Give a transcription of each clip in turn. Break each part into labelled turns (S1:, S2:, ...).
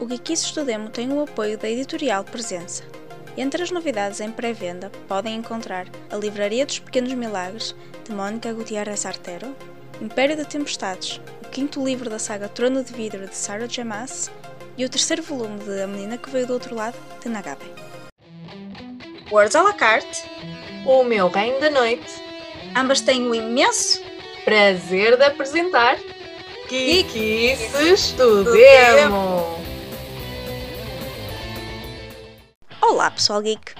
S1: o Geekices do Demo tem o apoio da editorial Presença. Entre as novidades em pré-venda podem encontrar A Livraria dos Pequenos Milagres, de Mónica Gutierrez Artero, Império de Tempestades, o quinto livro da saga Trono de Vidro de Sarah J. Maas e o terceiro volume de A Menina que Veio do Outro Lado, de Nagabe. Words à la carte,
S2: O meu reino da noite.
S1: ambas têm o imenso
S2: Prazer de apresentar Geekices do
S1: Olá, pessoal geek!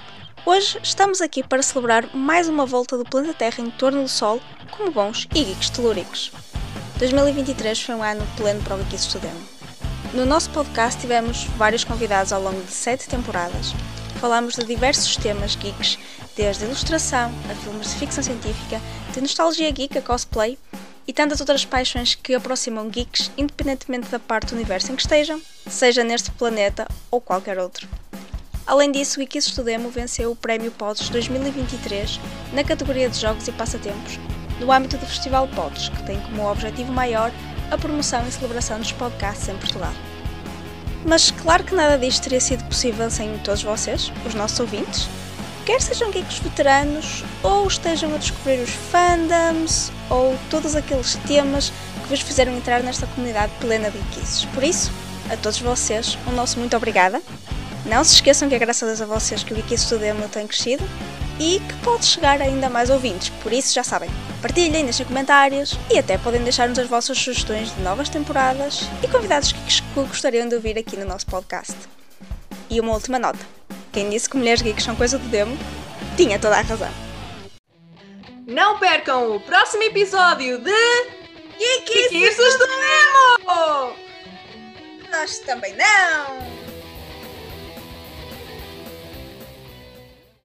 S1: Hoje estamos aqui para celebrar mais uma volta do planeta Terra em torno do Sol como bons e geeks telúricos. 2023 foi um ano pleno para o Geeks Estudemo. No nosso podcast tivemos vários convidados ao longo de sete temporadas. Falámos de diversos temas geeks, desde ilustração a filmes de ficção científica, de nostalgia geek a cosplay e tantas outras paixões que aproximam geeks independentemente da parte do universo em que estejam, seja neste planeta ou qualquer outro. Além disso, o Wikis Estudemo venceu o Prémio Pods 2023 na categoria de Jogos e Passatempos, no âmbito do Festival Pods, que tem como objetivo maior a promoção e celebração dos podcasts em Portugal. Mas claro que nada disto teria sido possível sem todos vocês, os nossos ouvintes, quer sejam geeks veteranos ou estejam a descobrir os fandoms ou todos aqueles temas que vos fizeram entrar nesta comunidade plena de geekices. Por isso, a todos vocês, um nosso muito obrigada. Não se esqueçam que é graças a vocês que o Estudemo tem crescido e que pode chegar a ainda mais ouvintes, por isso já sabem. Partilhem, deixem comentários e até podem deixar-nos as vossas sugestões de novas temporadas e convidados que gostariam de ouvir aqui no nosso podcast. E uma última nota: quem disse que mulheres geeks são coisa do demo, tinha toda a razão.
S2: Não percam o próximo episódio de Geekices do Demo!
S1: Nós também não!